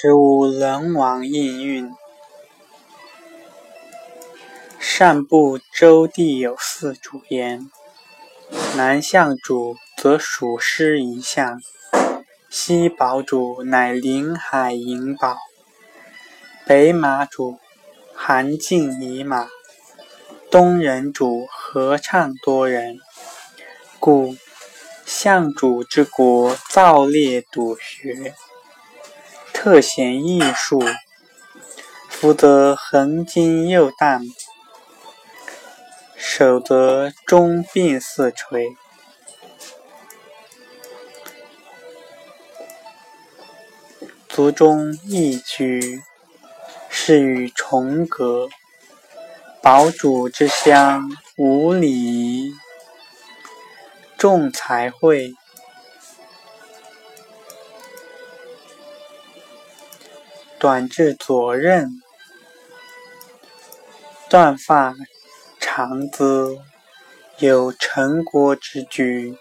时无人王应运。上部周地有四主焉：南向主，则属师一向；西宝主，乃临海营堡；北马主，韩进以马；东人主，合唱多人。故相主之国，造列笃学，特显异术，福则恒精又淡，守则中病四垂。族中一居，是与重阁。堡主之乡，无礼仪。众才会，短至左衽，断发长姿，有陈国之居，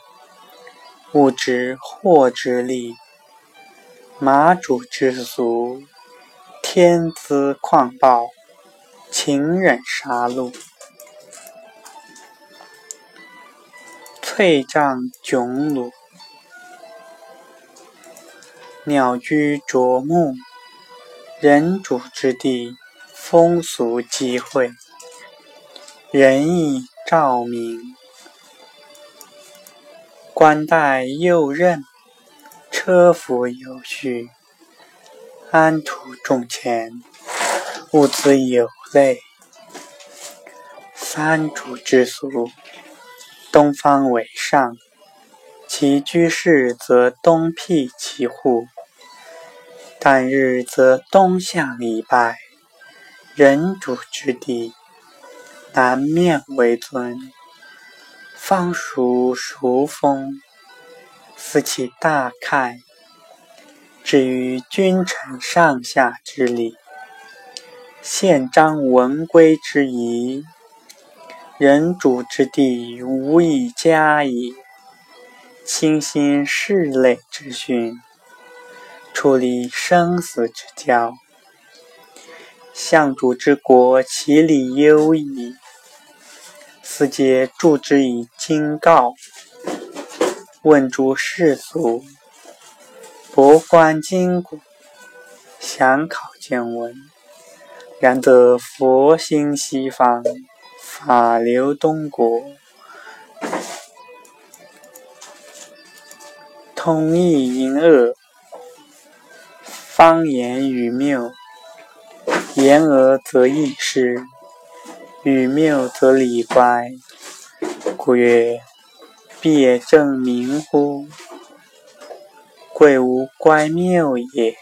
物之祸之利，马主之俗，天资旷暴，秦忍杀戮。翠帐迥鲁，鸟居啄木，人主之地，风俗机会，仁义照明，冠带右衽，车服有序，安土重钱，物资有类，三主之俗。东方为上，其居室则东辟其户；旦日则东向礼拜。人主之地，南面为尊。方属熟风，思其大概，至于君臣上下之礼，宪章文规之仪。人主之地，无以加也。清心室内之训，处理生死之交。相主之国，其礼优矣。斯皆助之以经告，问诸世俗，博观今古，详考见闻。然则佛兴西方。法流东国，通义淫恶，方言与谬。言讹则易失，语谬则理乖。故曰：必也正名乎？贵无乖谬也。